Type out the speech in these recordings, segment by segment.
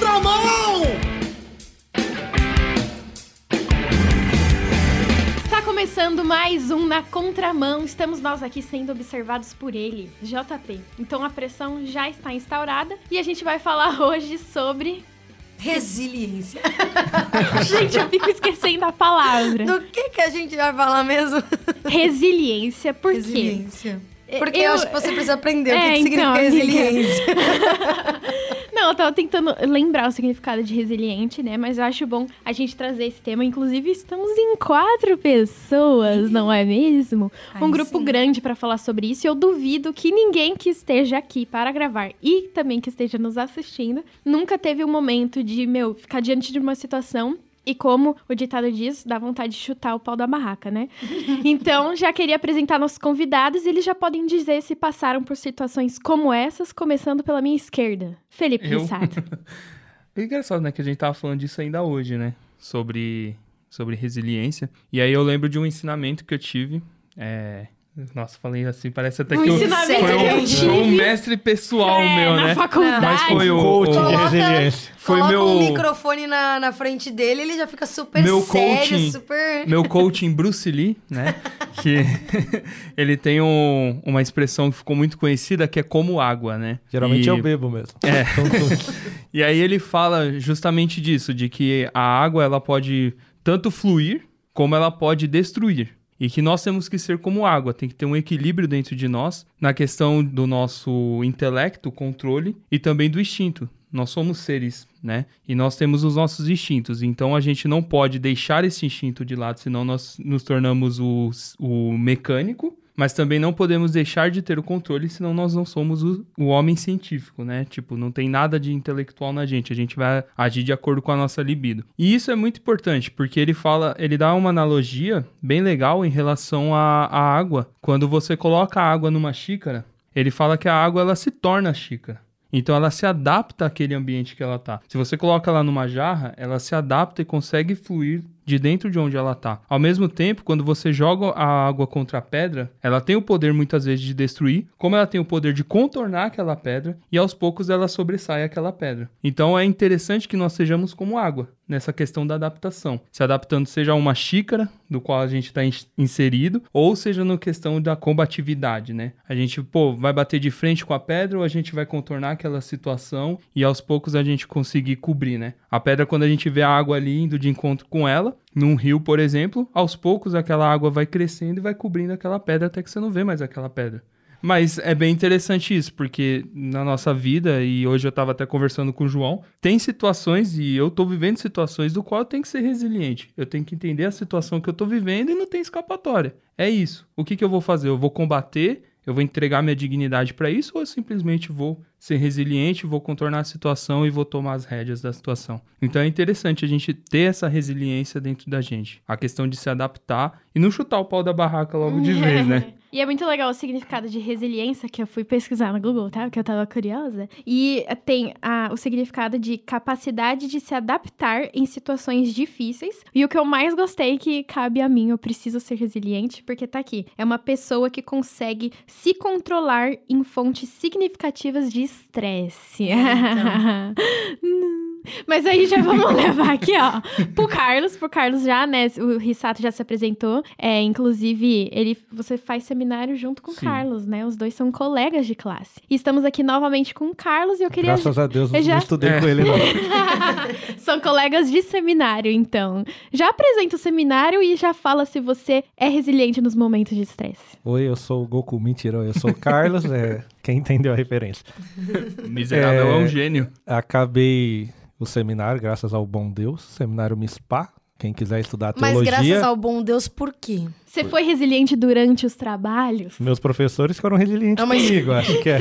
contramão! Está começando mais um Na Contramão. Estamos nós aqui sendo observados por ele, JP. Então a pressão já está instaurada e a gente vai falar hoje sobre. Resiliência. Gente, eu fico esquecendo a palavra. Do que, que a gente vai falar mesmo? Resiliência. Por quê? Resiliência. Porque Eu- eu acho que você precisa aprender o É, que, que então, significa amiga. resiliência. Não, eu tava tentando lembrar o significado de resiliente, né? Mas eu acho bom a gente trazer esse tema. Inclusive, estamos em quatro pessoas, não é mesmo? um Aí grupo sim. grande pra falar sobre isso. E eu duvido que ninguém que esteja aqui para gravar e também que esteja nos assistindo nunca teve um momento de, meu, ficar diante de uma situação. E como o ditado diz, dá vontade de chutar o pau da barraca, né? Então, já queria apresentar nossos convidados. Eles já podem dizer se passaram por situações como essas, começando pela minha esquerda. Felipe Eu? Rissato. É engraçado, né, que a gente tava falando disso ainda hoje, né? Sobre, sobre resiliência. E aí eu lembro de um ensinamento que eu tive. É... Nossa, falei assim, parece até Um que eu, foi, um, foi um mestre pessoal É, meu, na né? faculdade. Mas foi o, Coach o- de Coloca- resiliência. Foi Coloca meu- um microfone na, na frente dele, ele já fica super Meu sério, coaching. super... meu coaching Bruce Lee, né? Que ele tem um- uma expressão que ficou muito conhecida que é como água, né? Geralmente E- eu bebo mesmo. É. E aí ele fala justamente disso, de que a água ela pode tanto fluir como ela pode destruir. E que nós temos que ser como água, tem que ter um equilíbrio dentro de nós na questão do nosso intelecto, controle e também do instinto. Nós somos seres, né? E nós temos os nossos instintos. Então a gente não pode deixar esse instinto de lado, senão nós nos tornamos o, o mecânico mas também não podemos deixar de ter o controle, senão nós não somos o, o homem científico, né? Tipo, não tem nada de intelectual na gente, a gente vai agir de acordo com a nossa libido. E isso é muito importante, porque ele fala, ele dá uma analogia bem legal em relação à, água. Quando você coloca a água numa xícara, ele fala que a água ela se torna xícara. Então ela se adapta àquele ambiente que ela tá. Se você coloca ela numa jarra, ela se adapta e consegue fluir de dentro de onde ela tá. Ao mesmo tempo, quando você joga a água contra a pedra, ela tem o poder muitas vezes de destruir, como ela tem o poder de contornar aquela pedra e aos poucos ela sobressai aquela pedra. Então é interessante que nós sejamos como água nessa questão da adaptação, se adaptando seja a uma xícara do qual a gente está inserido, ou seja na questão da combatividade, né? A gente, pô, vai bater de frente com a pedra ou a gente vai contornar aquela situação e aos poucos a gente conseguir cobrir, né? A pedra, quando a gente vê a água ali indo de encontro com ela, num rio, por exemplo, aos poucos aquela água vai crescendo e vai cobrindo aquela pedra até que você não vê mais aquela pedra. Mas é bem interessante isso, porque na nossa vida, e hoje eu tava até conversando com o João, tem situações, e eu tô vivendo situações do qual eu tenho que ser resiliente. Eu tenho que entender a situação que eu tô vivendo e não tem escapatória. É isso. O que, que eu vou fazer? Eu vou combater, eu vou entregar minha dignidade para isso, ou eu simplesmente vou ser resiliente, vou contornar a situação e vou tomar as rédeas da situação. Então é interessante a gente ter essa resiliência dentro da gente. A questão de se adaptar e não chutar o pau da barraca logo de vez, né? E é muito legal o significado de resiliência, que eu fui pesquisar no Google, tá? Que eu tava curiosa. E tem a- o significado de capacidade de se adaptar em situações difíceis. E o que eu mais gostei que cabe a mim, eu preciso ser resiliente, porque tá aqui. É uma pessoa que consegue se controlar em fontes significativas de estresse. Mas aí já vamos levar aqui, ó, pro Carlos, pro Carlos já, né? O Rissato já se apresentou. É, inclusive, ele, você faz seminário junto com o. Carlos, né? Os dois são colegas de classe. E estamos aqui novamente com o Carlos e eu queria. Graças a Deus, eu não já- estudei É. com ele, não. São colegas de seminário, então. Já apresenta o seminário e já fala se você é resiliente nos momentos de estresse. Oi, eu sou o Goku. Mentira, eu sou o Carlos. é, quem entendeu a referência? Miserável é, É. um gênio. Acabei o seminário, graças ao bom Deus. Seminário MISPA. Quem quiser estudar Mas teologia. graças ao bom Deus, por quê? Você foi resiliente durante os trabalhos? Meus professores foram resilientes Ah, mas- comigo, acho que é.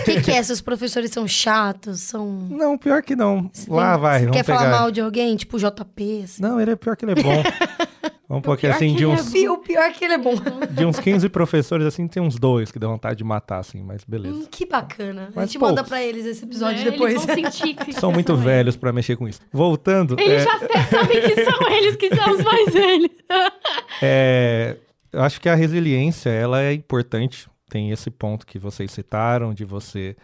O que, que é? Seus professores são chatos? São. Não, pior que não. Você Lá tem- vai, Você quer pegar. falar mal de alguém? Tipo JP? Assim? Não, ele é pior que ele é bom. Vamos pôr aqui pior assim, de é uns, Pi- O pior é que ele é bom. de uns 15 professores, assim, tem uns dois que dá vontade de matar, assim, mas beleza. Hum, que bacana. a Mas gente manda poucos. pra eles esse episódio Né? depois. Eles vão sentir que São muito são eles. velhos pra mexer com isso. Voltando, Eles é, já até sabem que são eles que são os mais velhos. é, eu acho que a resiliência, ela é importante. Tem esse ponto que vocês citaram, de você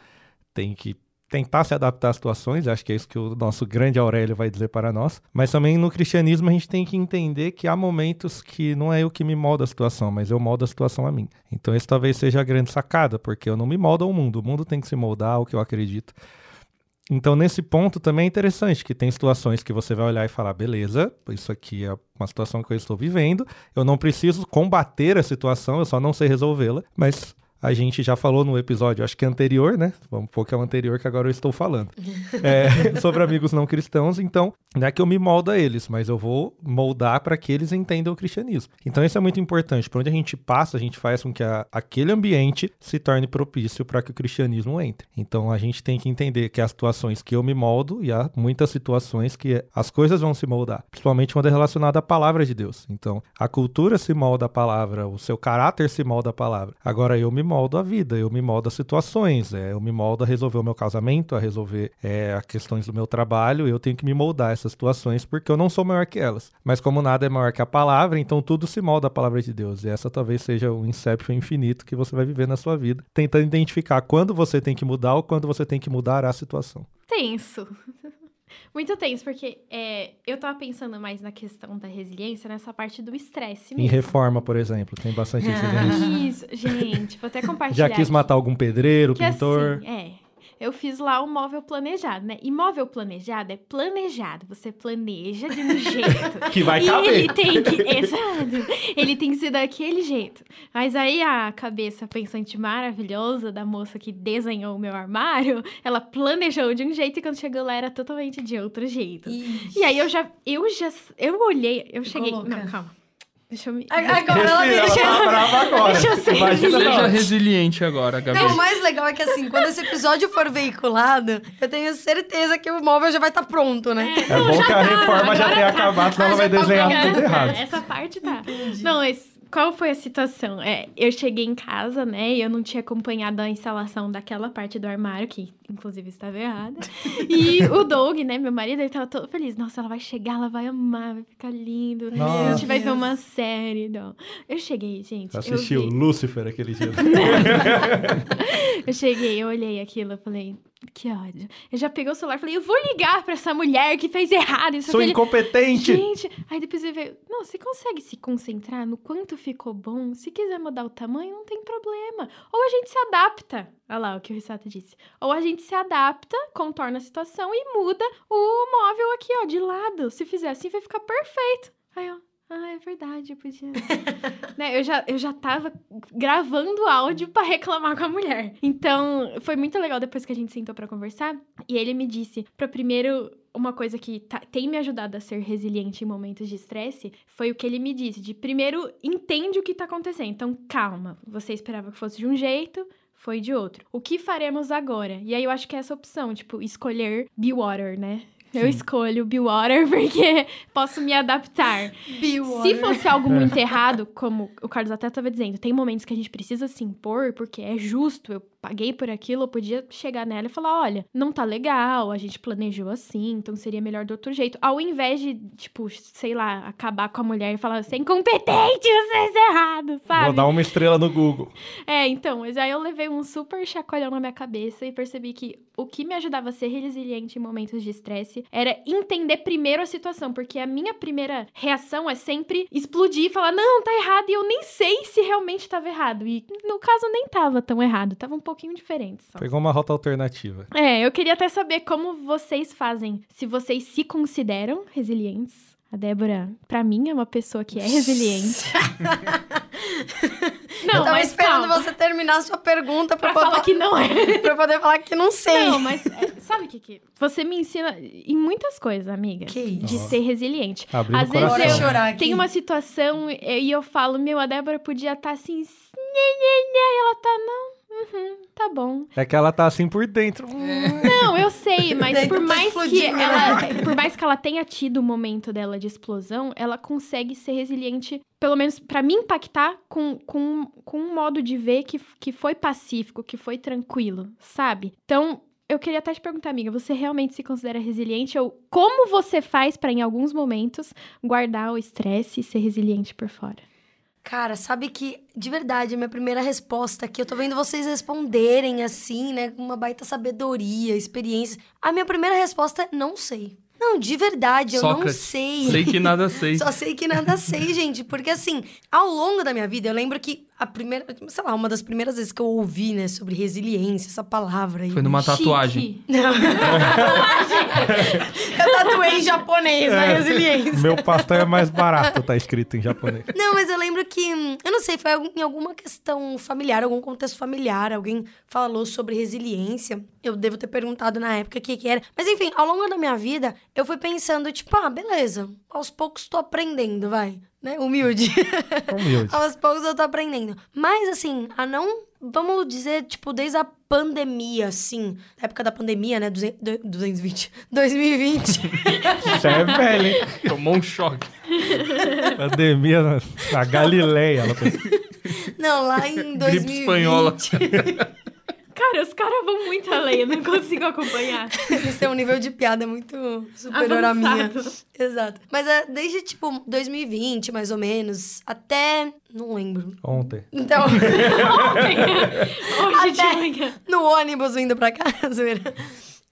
tem que tentar se adaptar às situações, acho que é isso que o nosso grande Aurélio vai dizer para nós. Mas também no cristianismo a gente tem que entender que há momentos que não é eu que me molda a situação, mas eu moldo a situação a mim. Então isso talvez seja a grande sacada, porque eu não me moldo ao mundo, o mundo tem que se moldar ao que eu acredito. Então, nesse ponto também é interessante que tem situações que você vai olhar e falar: beleza, isso aqui é uma situação que eu estou vivendo, eu não preciso combater a situação, eu só não sei resolvê-la, mas a gente já falou no episódio, acho que anterior, né? Vamos pôr que é o anterior que agora eu estou falando. É, sobre amigos não cristãos, então, não é que eu me molda a eles, mas eu vou moldar para que eles entendam o cristianismo. Então, isso é muito importante. Por onde a gente passa, a gente faz com que a, aquele ambiente se torne propício para que o cristianismo entre. Então, a gente tem que entender que há situações que eu me moldo e há muitas situações que as coisas vão se moldar, principalmente quando é relacionado à palavra de Deus. Então, a cultura se molda a palavra, o seu caráter se molda a palavra. Agora, eu me moldo a vida, eu me moldo a situações, é, eu me moldo a resolver o meu casamento, a resolver é, as questões do meu trabalho, eu tenho que me moldar essas situações porque eu não sou maior que elas. Mas como nada é maior que a palavra, então tudo se molda à palavra de Deus. E essa talvez seja o inception infinito que você vai viver na sua vida, tentando identificar quando você tem que mudar ou quando você tem que mudar a situação. Tenso. Muito tenso, porque é, eu tava pensando mais na questão da resiliência, nessa parte do estresse mesmo. Em reforma, por exemplo, tem bastante resiliência. Isso, gente, vou até compartilhar. Já quis aqui. matar algum pedreiro, que pintor? Assim, é. Eu fiz lá o um móvel planejado, né? E móvel planejado é planejado. Você planeja de um jeito. que vai e caber. ele tem que. Exato. Ele tem que ser daquele jeito. Mas aí a cabeça pensante maravilhosa da moça que desenhou o meu armário, ela planejou de um jeito e quando chegou lá era totalmente de outro jeito. Ixi. E aí eu já. Eu já. Eu olhei. Eu Ficou cheguei. louca. Não, calma. Deixa eu me. Agora ela me Respira, ela tá brava agora. Deixa eu ser Imagina Seja ela. resiliente agora, Gabi. Não, o mais legal é que assim, quando esse episódio for veiculado, eu tenho certeza que o móvel já vai estar pronto, né? É bom que a reforma já tenha tá. acabado, senão Ah, ela vai tá desenhar tudo errado. Essa parte tá. Não, mas qual foi a situação? É, eu cheguei em casa, né? E eu não tinha acompanhado a instalação daquela parte do armário, que inclusive estava errada. E o Doug, né, meu marido, ele tava todo feliz. Nossa, ela vai chegar, ela vai amar, vai ficar lindo. Nossa. A gente vai ver uma série. Não. Eu cheguei, gente. Eu eu assisti o vi. Lúcifer aquele dia. Eu cheguei, eu olhei aquilo, eu falei, que ódio. Eu já peguei o celular e falei, eu vou ligar pra essa mulher que fez errado. Isso, Sou aquele... incompetente! Gente, aí depois ele veio, não, você consegue se concentrar no quanto ficou bom? Se quiser mudar o tamanho, não tem problema. Ou a gente se adapta. Olha lá o que o Rissato disse. Ou a gente se adapta, contorna a situação e muda o móvel aqui, ó, de lado. Se fizer assim, vai ficar perfeito. Aí, ó. Ah, é verdade, eu podia. né, eu, já, eu já tava gravando áudio pra reclamar com a mulher. Então, foi muito legal depois que a gente sentou pra conversar. E ele me disse, pra primeiro uma coisa que tá- tem me ajudado a ser resiliente em momentos de estresse foi o que ele me disse: de primeiro, entende o que tá acontecendo. Então, calma. Você esperava que fosse de um jeito, foi de outro. O que faremos agora? E aí eu acho que é essa opção, tipo, escolher be water, né? Eu escolho be water porque posso me adaptar. Se fosse algo muito errado, como o Carlos até estava dizendo, tem momentos que a gente precisa se impor porque é justo, eu paguei por aquilo, eu podia chegar nela e falar: olha, não tá legal, a gente planejou assim, então seria melhor do outro jeito. Ao invés de, tipo, sei lá, acabar com a mulher e falar: você é incompetente, você fez errado, sabe? Vou dar uma estrela no Google. É, então, mas aí eu levei um super chacoalhão na minha cabeça e percebi que o que me ajudava a ser resiliente em momentos de estresse era entender primeiro a situação, porque a minha primeira reação é sempre explodir e falar, não, tá errado, e eu nem sei se realmente tava errado. E no caso nem tava tão errado, tava um pouquinho diferente só. Pegou uma rota alternativa. É, eu queria até saber como vocês fazem, se vocês se consideram resilientes. A Débora, pra mim, é uma pessoa que é resiliente. Não, eu tava mas esperando calma. você terminar a sua pergunta pra, Pra poder, falar que não é. pra poder falar que não sei. Não, mas é, sabe o que que... Você me ensina em muitas coisas, amiga. Que isso? De ser resiliente. Abrindo Às vezes eu chorar aqui. tenho uma situação e eu falo, meu, a Débora podia estar assim... Nhê, nhê, nhê, e ela tá, não, uhum, tá bom. É que ela tá assim por dentro. Não, eu sei, mas por tá mais que ela, por mais que ela tenha tido o momento dela de explosão, ela consegue ser resiliente, pelo menos pra me impactar com, com, com um modo de ver que, que foi pacífico, que foi tranquilo, sabe? Então, eu queria até te perguntar, amiga, você realmente se considera resiliente ou como você faz pra em alguns momentos guardar o estresse e ser resiliente por fora? Cara, sabe que, de verdade, a minha primeira resposta aqui, eu tô vendo vocês responderem assim, né, com uma baita sabedoria, experiência. A minha primeira resposta é não sei. Não, de verdade, eu não Sócrates, sei. Sei que nada sei. Só sei que nada sei, gente. Porque assim, ao longo da minha vida, eu lembro que a primeira, sei lá, uma das primeiras vezes que eu ouvi, né, sobre resiliência, essa palavra aí. Foi numa Chique. tatuagem. Eu tatuei em japonês, a resiliência. Meu pastel é mais barato, tá escrito em japonês. Não, mas eu lembro que, eu não sei, foi em alguma questão familiar, algum contexto familiar, alguém falou sobre resiliência. Eu devo ter perguntado na época o que, que era. Mas enfim, ao longo da minha vida, eu fui pensando, tipo, ah, beleza, aos poucos tô aprendendo, vai. Né? Humilde. Humilde. aos poucos eu tô aprendendo. Mas assim, a não. Vamos dizer, tipo, desde a pandemia, assim. Na época da pandemia, né? 200, 220. 2020. Você é velho, hein? Tomou um choque. Pandemia na, na Galileia. Ela fez. Não, lá em 2020. Gripe espanhola. Cara, os caras vão muito além, eu não consigo acompanhar. Eles têm um nível de piada muito superior à minha. Avançado. Exato. Mas é, desde, tipo, 2020, mais ou menos, até... Não lembro. Ontem. Então, Hoje de Até- manhã. no ônibus indo pra casa.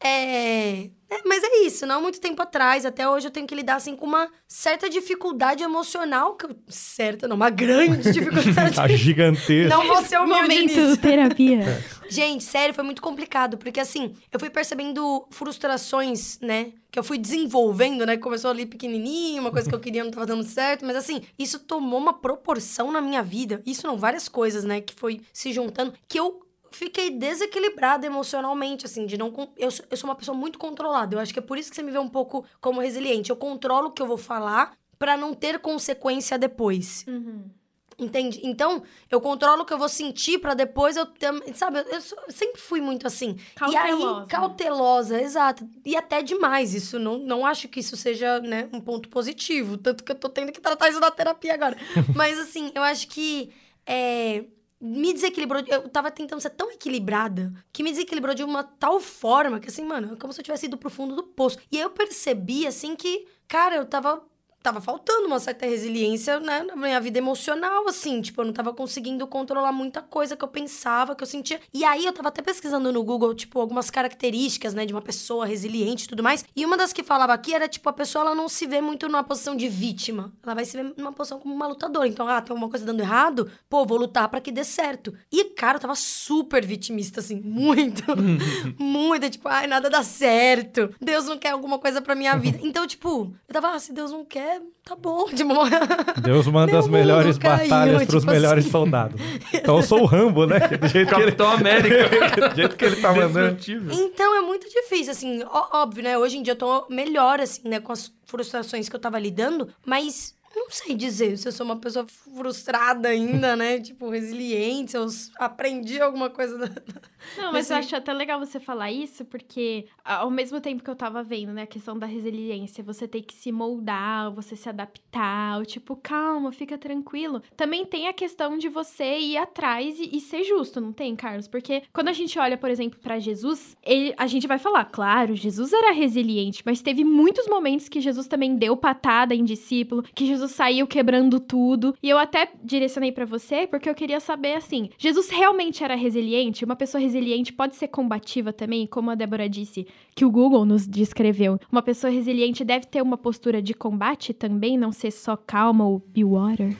É... é, Mas é isso, não há muito tempo atrás, até hoje eu tenho que lidar, assim, com uma certa dificuldade emocional, que eu... Certa, não, uma grande dificuldade. Tá gigantesco. não vou ser humilde nisso. Momento terapia. Gente, sério, foi muito complicado, porque assim, eu fui percebendo frustrações, né? Que eu fui desenvolvendo, né? Começou ali pequenininho, uma coisa que eu queria não tava dando certo, mas assim, isso tomou uma proporção na minha vida. Isso não, várias coisas, né? Que foi se juntando, que eu fiquei desequilibrada emocionalmente, assim, de não. Eu sou, eu sou uma pessoa muito controlada. Eu acho que é por isso que você me vê um pouco como resiliente. Eu controlo o que eu vou falar pra não ter consequência depois. Entende? Então, eu controlo o que eu vou sentir pra depois eu também. Sabe, eu, sempre fui muito assim. E Cautelosa. aí, cautelosa, exato. E até demais. Isso não, não acho que isso seja, né, um ponto positivo. Tanto que eu tô tendo que tratar isso na terapia agora. Mas assim, eu acho que. é, me desequilibrou. Eu tava tentando ser tão equilibrada que me desequilibrou de uma tal forma que, assim, mano, é como se eu tivesse ido pro fundo do poço. E aí eu percebi, assim, que, cara, eu tava. Tava faltando uma certa resiliência, né, na minha vida emocional, assim. Tipo, eu não tava conseguindo controlar muita coisa que eu pensava, que eu sentia. E aí, eu tava até pesquisando no Google, tipo, algumas características, né, de uma pessoa resiliente e tudo mais. E uma das que falava aqui era, tipo, a pessoa, ela não se vê muito numa posição de vítima. Ela vai se ver numa posição como uma lutadora. Então, ah, tem alguma coisa dando errado? Pô, vou lutar pra que dê certo. E, cara, eu tava super vitimista, assim, muito. muito, tipo, ai, nada dá certo. Deus não quer alguma coisa pra minha vida. Então, tipo, eu tava, ah, se Deus não quer, tá bom. Tipo, Deus manda Meu as melhores caiu, batalhas pros tipo melhores assim. soldados. Então eu sou o Rambo, né? Do jeito que ele, Capitão América. do jeito que ele tá mandando. Então é muito difícil, assim, óbvio, né? Hoje em dia eu tô melhor, assim, né, com as frustrações que eu tava lidando, mas não sei dizer se eu sou uma pessoa frustrada ainda, né? Tipo, resiliente, se eu aprendi alguma coisa. Da... Não, mas eu acho até legal você falar isso, porque ao mesmo tempo que eu tava vendo, né, a questão da resiliência, você tem que se moldar, você se adaptar, ou tipo, calma, fica tranquilo. Também tem a questão de você ir atrás e, e ser justo, não tem, Carlos? Porque quando a gente olha, por exemplo, pra Jesus, ele- a gente vai falar, claro, Jesus era resiliente, mas teve muitos momentos que Jesus também deu patada em discípulo, que Jesus saiu quebrando tudo. E eu até direcionei pra você porque eu queria saber assim, Jesus realmente era resiliente? Uma pessoa resiliente pode ser combativa também, como a Débora disse, que o Google nos descreveu. Uma pessoa resiliente deve ter uma postura de combate também, não ser só calma ou be water.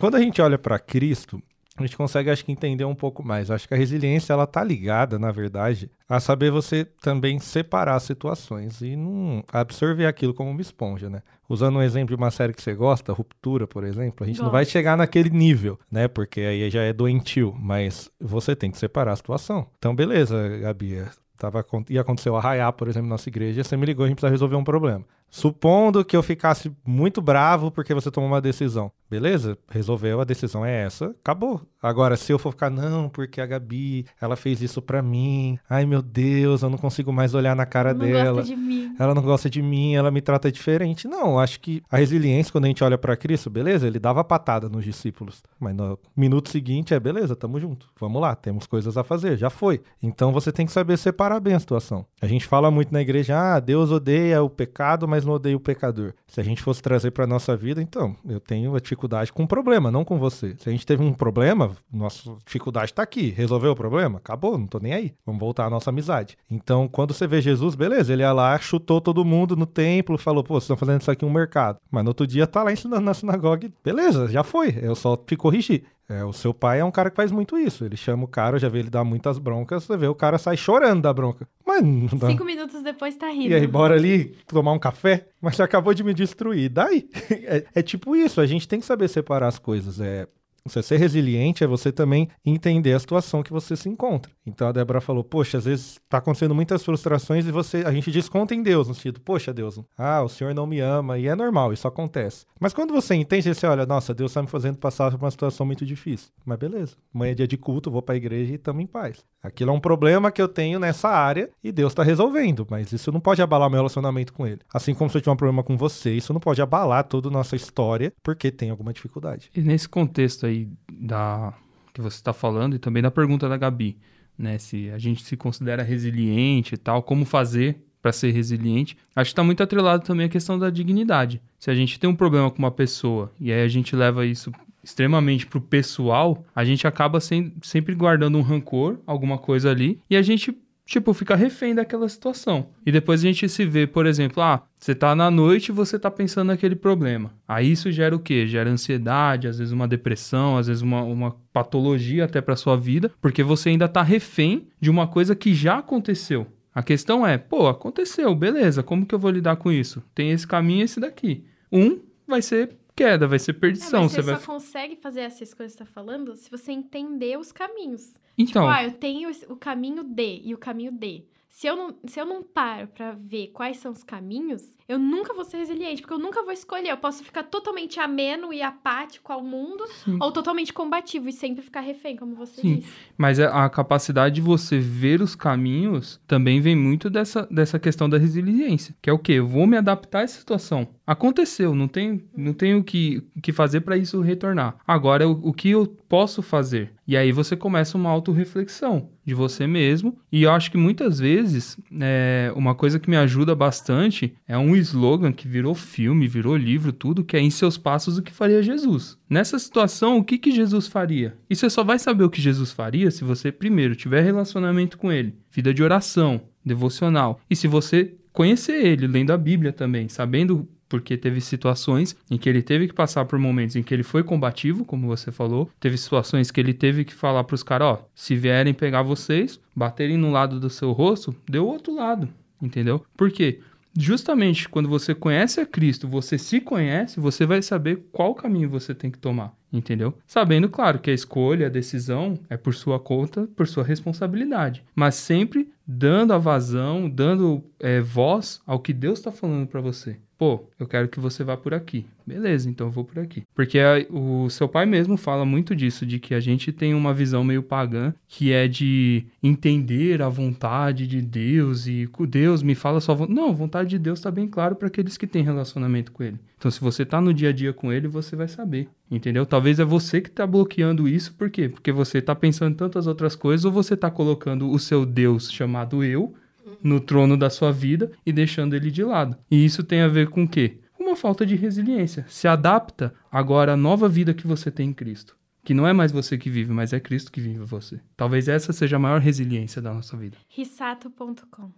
Quando a gente olha para Cristo, a gente consegue, acho que, entender um pouco mais. Acho que a resiliência, ela tá ligada, na verdade, a saber você também separar as situações e não absorver aquilo como uma esponja, né? Usando um exemplo de uma série que você gosta, Ruptura, por exemplo, a gente não vai chegar naquele nível, né? Porque aí já é doentio, mas você tem que separar a situação. Então, beleza, Gabi, tava, ia acontecer o arraiar, por exemplo, na nossa igreja, você me ligou, a gente precisa resolver um problema. Supondo que eu ficasse muito bravo porque você tomou uma decisão. Beleza, resolveu, a decisão é essa, acabou. Agora, se eu for ficar, não, porque a Gabi, ela fez isso pra mim. Ai, meu Deus, eu não consigo mais olhar na cara não dela. Gosta de mim. Ela não gosta de mim, ela me trata diferente. Não, acho que a resiliência, quando a gente olha para Cristo, beleza, ele dava patada nos discípulos. Mas no minuto seguinte é, beleza, tamo junto. Vamos lá, temos coisas a fazer, já foi. Então você tem que saber separar bem a situação. A gente fala muito na igreja, ah, Deus odeia o pecado, mas não odeia o pecador. Se a gente fosse trazer para nossa vida, então, eu tenho dificuldade com o problema, não com você. Se a gente teve um problema, nossa dificuldade tá aqui. Resolveu o problema? Acabou, não tô nem aí. Vamos voltar à nossa amizade. Então, quando você vê Jesus, beleza, ele ia lá, chutou todo mundo no templo, falou, pô, vocês estão fazendo isso aqui um mercado. Mas no outro dia tá lá ensinando na sinagoga, beleza, já foi. Eu só te corrigi. É, o seu pai é um cara que faz muito isso. Ele chama o cara, eu já vi ele dar muitas broncas, você vê o cara sai chorando da bronca. Mas não dá. Cinco minutos depois tá rindo. E aí, bora ali tomar um café? Mas você acabou de me destruir. Daí? É, é tipo isso, a gente tem que saber separar as coisas. É, você ser resiliente é você também entender a situação que você se encontra. Então a Débora falou: Poxa, às vezes está acontecendo muitas frustrações e você a gente desconta em Deus, no sentido, poxa, Deus, ah, o Senhor não me ama, e é normal, isso acontece. Mas quando você entende, você olha, nossa, Deus está me fazendo passar por uma situação muito difícil. Mas beleza, amanhã é dia de culto, vou para a igreja e estamos em paz. Aquilo é um problema que eu tenho nessa área e Deus está resolvendo, mas isso não pode abalar meu relacionamento com Ele. Assim como se eu tiver um problema com você, isso não pode abalar toda a nossa história porque tem alguma dificuldade. E nesse contexto aí da que você está falando e também da pergunta da Gabi, né? Se a gente se considera resiliente e tal, como fazer para ser resiliente. Acho que está muito atrelado também a questão da dignidade. Se a gente tem um problema com uma pessoa e aí a gente leva isso extremamente pro pessoal, a gente acaba sem, sempre guardando um rancor, alguma coisa ali, e a gente tipo, fica refém daquela situação. E depois a gente se vê, por exemplo, ah, você tá na noite e você tá pensando naquele problema. Aí isso gera o quê? Gera ansiedade, às vezes uma depressão, às vezes uma, uma patologia até pra sua vida, porque você ainda tá refém de uma coisa que já aconteceu. A questão é, pô, aconteceu, beleza, como que eu vou lidar com isso? Tem esse caminho e esse daqui. Um vai ser queda, vai ser perdição. É, mas você, vai... só consegue fazer essas coisas que você tá falando se você entender os caminhos. Então, Tipo, ah, eu tenho o caminho D e o caminho D. Se eu não, se eu não paro pra ver quais são os caminhos, eu nunca vou ser resiliente, porque eu nunca vou escolher. Eu posso ficar totalmente ameno e apático ao mundo, Sim. ou totalmente combativo e sempre ficar refém, como você Sim. disse. Mas a capacidade de você ver os caminhos também vem muito dessa, dessa questão da resiliência. Que é o quê? Eu vou me adaptar a essa situação. Aconteceu, não tenho, não tenho o que, que fazer para isso retornar. Agora, o, o que eu posso fazer? E aí você começa uma autorreflexão de você mesmo. E eu acho que muitas vezes, é, uma coisa que me ajuda bastante é um slogan que virou filme, virou livro, tudo, que é em seus passos o que faria Jesus. Nessa situação, o que, que Jesus faria? E você só vai saber o que Jesus faria se você, primeiro, tiver relacionamento com ele, vida de oração, devocional. E se você conhecer ele, lendo a Bíblia também, sabendo porque teve situações em que ele teve que passar por momentos em que ele foi combativo, como você falou, teve situações que ele teve que falar para os caras, ó, se vierem pegar vocês, baterem no lado do seu rosto, o outro lado, entendeu? Por quê? Justamente quando você conhece a Cristo, você se conhece, você vai saber qual caminho você tem que tomar, entendeu? Sabendo, claro, que a escolha, a decisão é por sua conta, por sua responsabilidade, mas sempre dando a vazão, dando é, voz ao que Deus está falando para você. Pô, eu quero que você vá por aqui. Beleza, então eu vou por aqui. Porque a, o seu pai mesmo fala muito disso, de que a gente tem uma visão meio pagã, que é de entender a vontade de Deus e Deus me fala só. Não, a vontade de Deus está bem claro para aqueles que têm relacionamento com Ele. Então, se você tá no dia a dia com Ele, você vai saber, entendeu? Talvez é você que tá bloqueando isso, por quê? Porque você tá pensando em tantas outras coisas ou você tá colocando o seu Deus chamado eu no trono da sua vida e deixando ele de lado. E isso tem a ver com o quê? Uma falta de resiliência. Se adapta agora à nova vida que você tem em Cristo. Que não é mais você que vive, mas é Cristo que vive você. Talvez essa seja a maior resiliência da nossa vida. Rissato.com.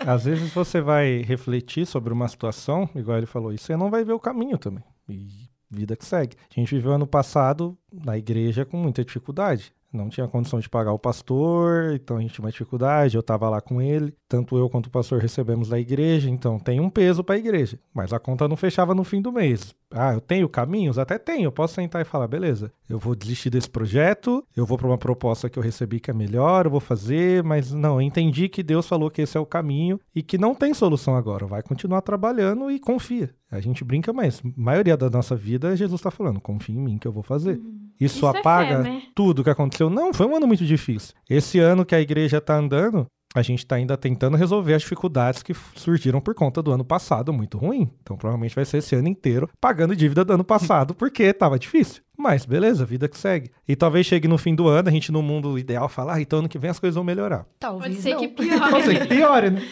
Às vezes você vai refletir sobre uma situação, igual ele falou, e você não vai ver o caminho também. E vida que segue. A gente viveu ano passado na igreja com muita dificuldade. Não tinha condição de pagar o pastor, então a gente tinha uma dificuldade, eu estava lá com ele. Tanto eu quanto o pastor recebemos da igreja, então tem um peso para a igreja. Mas a conta não fechava no fim do mês. Ah, eu tenho caminhos? Até tenho. Eu posso sentar e falar, beleza, eu vou desistir desse projeto, eu vou para uma proposta que eu recebi que é melhor, eu vou fazer, mas não, eu entendi que Deus falou que esse é o caminho e que não tem solução agora. Vai continuar trabalhando e confia. A gente brinca, mas a maioria da nossa vida, Jesus está falando, confia em mim que eu vou fazer. Uhum. Isso, Isso, apaga é fé, né? tudo que aconteceu. Não, foi um ano muito difícil. Esse ano que a igreja está andando, a gente está ainda tentando resolver as dificuldades que surgiram por conta do ano passado muito ruim. Então, provavelmente vai ser esse ano inteiro pagando dívida do ano passado, porque estava difícil. Mas beleza, vida que segue. E talvez chegue no fim do ano, a gente no mundo ideal falar, ah, então ano que vem as coisas vão melhorar. Talvez Pode ser não. que piore. Pode ser que piore, né?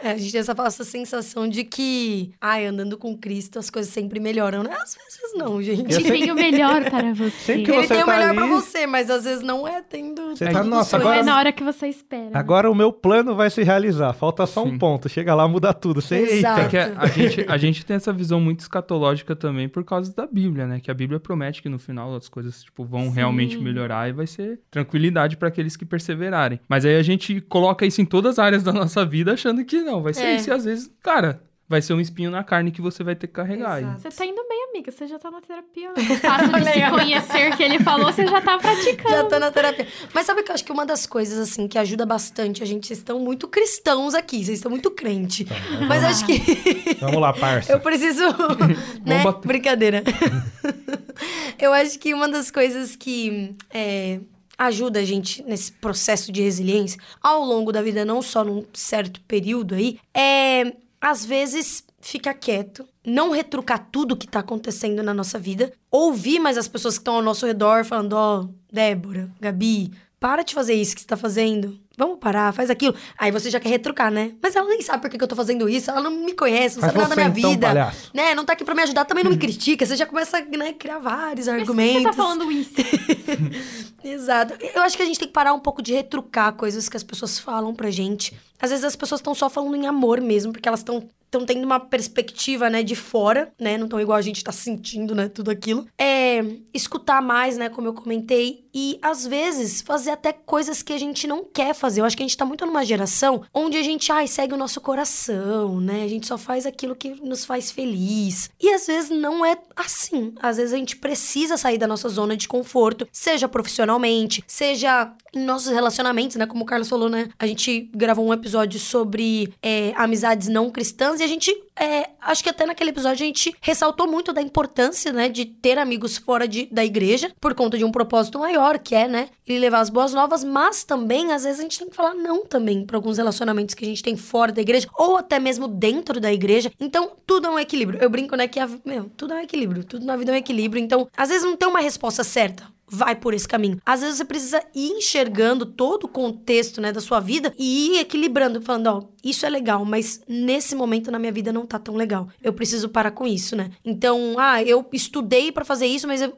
É, a gente tem essa falsa sensação de que, ai, andando com Cristo as coisas sempre melhoram, né? Às vezes não, gente. Ele tem o melhor para você. Sempre que Ele você tem tá o melhor ali... para você, mas às vezes não é tendo... Você tá, nossa, agora... É na hora que você espera. Agora o meu plano vai se realizar. Falta só Sim. um ponto. Chega lá, muda tudo. Você... Exato. É que a, a, gente, a gente tem essa visão muito escatológica também por causa da Bíblia, né? Que a Bíblia promete que no final as coisas, tipo, vão Sim. realmente melhorar e vai ser tranquilidade para aqueles que perseverarem. Mas aí a gente coloca isso em todas as áreas da nossa vida achando que não, vai ser é. isso e às vezes, cara, vai ser um espinho na carne que você vai ter que carregar. Exato. Você tá indo bem, amiga. Você já tá na terapia. O fato de se conhecer que ele falou, você já tá praticando. Já tá na terapia. Mas sabe que eu acho que uma das coisas, assim, que ajuda bastante, a gente, vocês estão muito cristãos aqui, vocês estão muito crente. Tá, Mas acho que... Vamos lá, parça. Eu preciso... né? Brincadeira. eu acho que uma das coisas que... É ajuda a gente nesse processo de resiliência ao longo da vida, não só num certo período aí, é às vezes fica quieto, não retrucar tudo que tá acontecendo na nossa vida, ouvir mais as pessoas que estão ao nosso redor falando, ó, oh, Débora, Gabi, para de fazer isso que você tá fazendo. Vamos parar, faz aquilo. Aí você já quer retrucar, né? Mas ela nem sabe por que, eu tô fazendo isso, ela não me conhece, não sabe nada da minha então, vida. Palhaço. Né? Não tá aqui pra me ajudar, também não me critica. Você já começa né, a criar vários Mas argumentos. Você tá falando isso. Exato. Eu acho que a gente tem que parar um pouco de retrucar coisas que as pessoas falam pra gente. Às vezes as pessoas estão só falando em amor mesmo, porque elas estão estão tendo uma perspectiva, né, de fora, né, não tão igual a gente tá sentindo, né, tudo aquilo. É escutar mais, né, como eu comentei, e às vezes fazer até coisas que a gente não quer fazer. Eu acho que a gente tá muito numa geração onde a gente, ai, segue o nosso coração, né? A gente só faz aquilo que nos faz feliz. E às vezes não é assim. Às vezes a gente precisa sair da nossa zona de conforto, seja profissionalmente, seja em nossos relacionamentos, né? Como o Carlos falou, né? A gente gravou um episódio sobre é, amizades não cristãs e a gente, é, acho que até naquele episódio a gente ressaltou muito da importância, né? De ter amigos fora de, da igreja por conta de um propósito maior, que é, né? E levar as boas novas, mas também, às vezes, a gente tem que falar não também para alguns relacionamentos que a gente tem fora da igreja ou até mesmo dentro da igreja. Então, tudo é um equilíbrio. Eu brinco, né? Que, a, meu, tudo é um equilíbrio. Tudo na vida é um equilíbrio. Então, às vezes não tem uma resposta certa vai por esse caminho. Às vezes você precisa ir enxergando todo o contexto, né, da sua vida e ir equilibrando, falando, ó, isso é legal, mas nesse momento na minha vida não tá tão legal. Eu preciso parar com isso, né? Então, ah, eu estudei para fazer isso, mas eu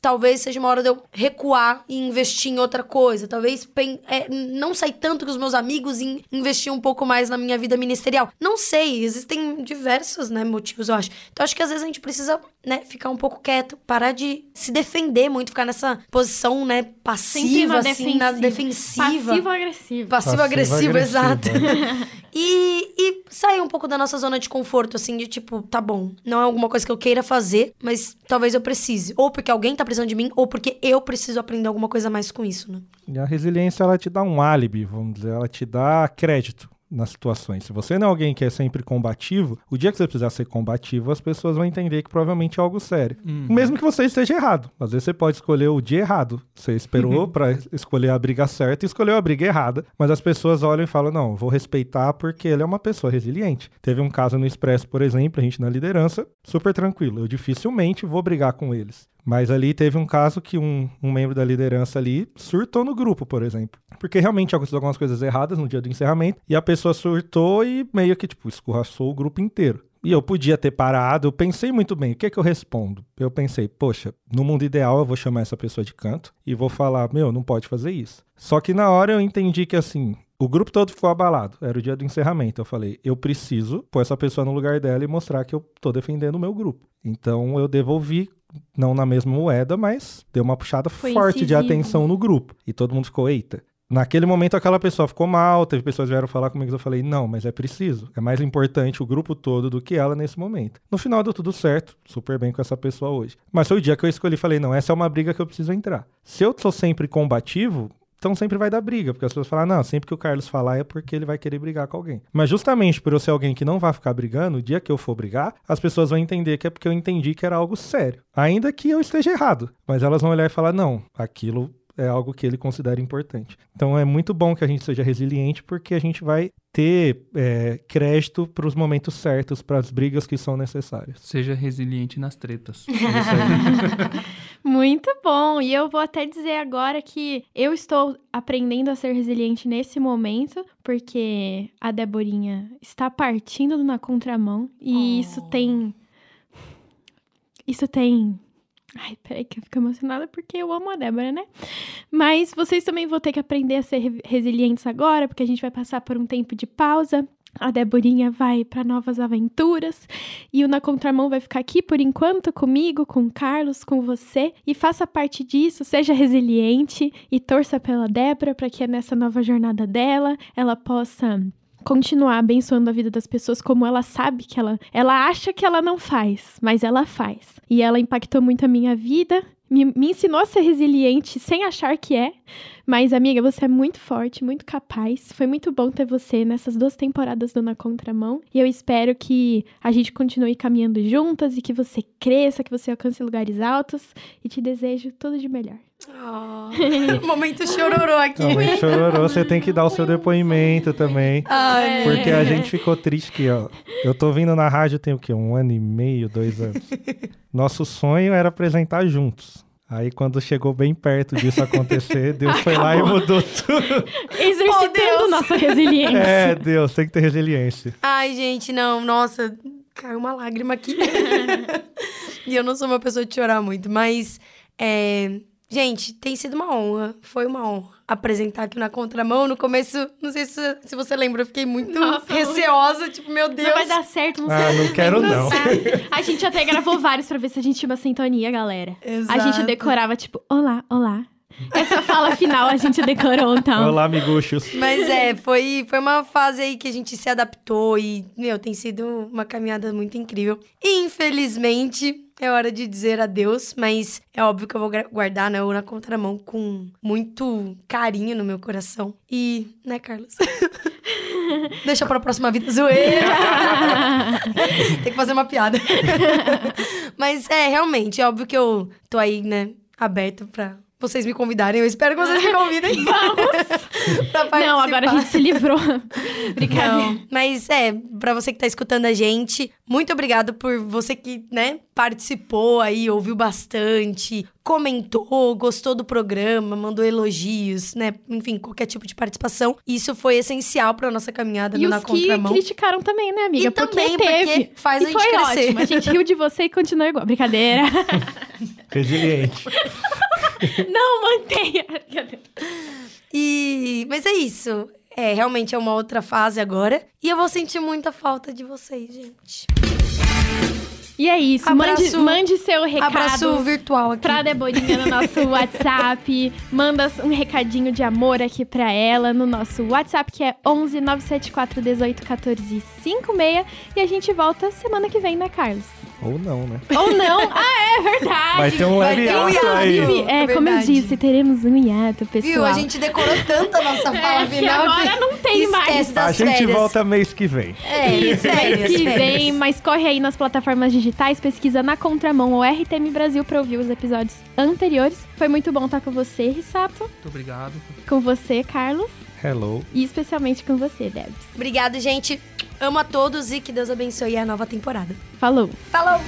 talvez seja uma hora de eu recuar e investir em outra coisa. Talvez é, não sair tanto com os meus amigos e investir um pouco mais na minha vida ministerial. Não sei, existem diversos né, motivos, eu acho. Então, acho que às vezes a gente precisa né, ficar um pouco quieto, parar de se defender muito, ficar nessa posição, né, passiva, assim, defensiva. na defensiva. Passivo-agressivo. Passivo-agressivo, exato. e, e sair um pouco da nossa zona de conforto, assim, de tipo, tá bom, não é alguma coisa que eu queira fazer, mas talvez eu precise. Ou porque alguém tá precisando de mim, ou porque eu preciso aprender alguma coisa mais com isso, né? E a resiliência, ela te dá um álibi, vamos dizer, ela te dá crédito nas situações. Se você não é alguém que é sempre combativo, o dia que você precisar ser combativo, as pessoas vão entender que provavelmente é algo sério. Uhum. Mesmo que você esteja errado. Às vezes você pode escolher o dia errado. Você esperou uhum. para escolher a briga certa e escolheu a briga errada, mas as pessoas olham e falam: "Não, vou respeitar porque ele é uma pessoa resiliente". Teve um caso no Expresso, por exemplo, a gente na liderança, super tranquilo. Eu dificilmente vou brigar com eles. Mas ali teve um caso que um, um, membro da liderança ali surtou no grupo, por exemplo. Porque realmente aconteceu algumas coisas erradas no dia do encerramento e a pessoa surtou e meio que, tipo, escorraçou o grupo inteiro. E eu podia ter parado, eu pensei muito bem, o que é que eu respondo? Eu pensei, poxa, no mundo ideal eu vou chamar essa pessoa de canto e vou falar, meu, não pode fazer isso. Só que na hora eu entendi que assim, o grupo todo ficou abalado. Era o dia do encerramento. Eu falei, eu preciso pôr essa pessoa no lugar dela e mostrar que eu tô defendendo o meu grupo. Então eu devolvi não na mesma moeda, mas deu uma puxada Foi forte de incisivo. atenção no grupo. E todo mundo ficou, eita. Naquele momento aquela pessoa ficou mal, teve pessoas que vieram falar comigo, eu falei, não, mas é preciso. É mais importante o grupo todo do que ela nesse momento. No final deu tudo certo, super bem com essa pessoa hoje. Mas foi o dia que eu escolhi, falei, não, essa é uma briga que eu preciso entrar. Se eu sou sempre combativo, então sempre vai dar briga, porque as pessoas falam, não, sempre que o Carlos falar é porque ele vai querer brigar com alguém. Mas justamente por eu ser alguém que não vai ficar brigando, o dia que eu for brigar, as pessoas vão entender que é porque eu entendi que era algo sério. Ainda que eu esteja errado. Mas elas vão olhar e falar, não, aquilo é algo que ele considera importante. Então é muito bom que a gente seja resiliente, porque a gente vai ter é, crédito para os momentos certos, para as brigas que são necessárias. Seja resiliente nas tretas. Muito bom. E eu vou até dizer agora que eu estou aprendendo a ser resiliente nesse momento, porque a Deborinha está partindo na contramão. E Oh. isso tem. Isso tem. Ai, peraí que eu fico emocionada porque eu amo a Débora, né? Mas vocês também vão ter que aprender a ser re- resilientes agora, porque a gente vai passar por um tempo de pausa. A Deborinha vai para novas aventuras. E o Na Contramão vai ficar aqui por enquanto comigo, com o Carlos, com você. E faça parte disso, seja resiliente e torça pela Débora para que nessa nova jornada dela ela possa continuar abençoando a vida das pessoas como ela sabe que ela ela acha que ela não faz, mas ela faz. E ela impactou muito a minha vida, me, me ensinou a ser resiliente sem achar que é. Mas amiga, você é muito forte, muito capaz. Foi muito bom ter você nessas duas temporadas do Na Contramão. E eu espero que a gente continue caminhando juntas e que você cresça, que você alcance lugares altos e te desejo tudo de melhor. Oh, momento chororô aqui. Mas chororô, você tem que dar o seu depoimento também. Ai, Porque a gente ficou triste que, ó. Eu tô vindo na rádio tem o quê? Um ano e meio, dois anos. Nosso sonho era apresentar juntos. Aí quando chegou bem perto disso acontecer, Deus foi lá e mudou tudo. Exercitando Deus. nossa resiliência. É, Deus, tem que ter resiliência. Ai, gente, não, nossa, caiu uma lágrima aqui. e eu não sou uma pessoa de chorar muito, mas, é, gente, tem sido uma honra, foi uma honra apresentar aqui na Contramão. No começo, não sei se, se você lembra, eu fiquei muito Nossa, receosa, tipo, meu Deus. Não vai dar certo, não sei. Ah, não quero não. A gente até gravou vários pra ver se a gente tinha uma sintonia, galera. A Exato. gente decorava, tipo, olá, olá. Essa fala final a gente decorou, então. Olá, amiguchos. Mas é, foi, foi uma fase aí que a gente se adaptou e, meu, tem sido uma caminhada muito incrível. E, infelizmente, é hora de dizer adeus, mas é óbvio que eu vou guardar né, na contramão com muito carinho no meu coração. E, né, Carlos? Deixa pra próxima vida zoeira. Tem que fazer uma piada. mas é, realmente, é óbvio que eu tô aí, né, aberta pra vocês me convidarem. Eu espero que vocês me convidem. Vamos! Não, agora a gente se livrou. Não, mas é, pra você que tá escutando a gente, muito obrigado por você que, né, participou aí, ouviu bastante, comentou, gostou do programa, mandou elogios, né, enfim, qualquer tipo de participação. Isso foi essencial pra nossa caminhada E Na os Contramão. criticaram também, né, amiga? E porque também, teve. porque faz e a gente foi crescer. ótimo. A gente riu de você e continua igual. Brincadeira. Resiliente. Não, mantenha. E... Mas é isso. É, realmente é uma outra fase agora. E eu vou sentir muita falta de vocês, gente. E é isso. Abraço- mande, mande seu recado. Abraço virtual aqui. Pra Deborinha no nosso WhatsApp. Manda um recadinho de amor aqui pra ela no nosso WhatsApp, que é 11 974 18 14 56. E a gente volta semana que vem, né, Carlos? Ou não, né? Ou não? ah, é verdade. Vai ter um Vai leve ter um ato aí. hiato. Inclusive, é, É como eu disse, teremos um hiato, pessoal. Viu? A gente decorou tanto a nossa fala É, que final agora não tem mais. A gente férias. volta mês que vem. É, Isso, férias, mês que férias. vem, mas corre aí nas plataformas digitais, pesquisa na Contramão ou RTM Brasil pra ouvir os episódios anteriores. Foi muito bom estar com você, Rissato, Muito obrigado. com você, Carlos, Hello. e especialmente com você, Debs. Obrigado, gente. Amo a todos e que Deus abençoe a nova temporada. Falou! Falou!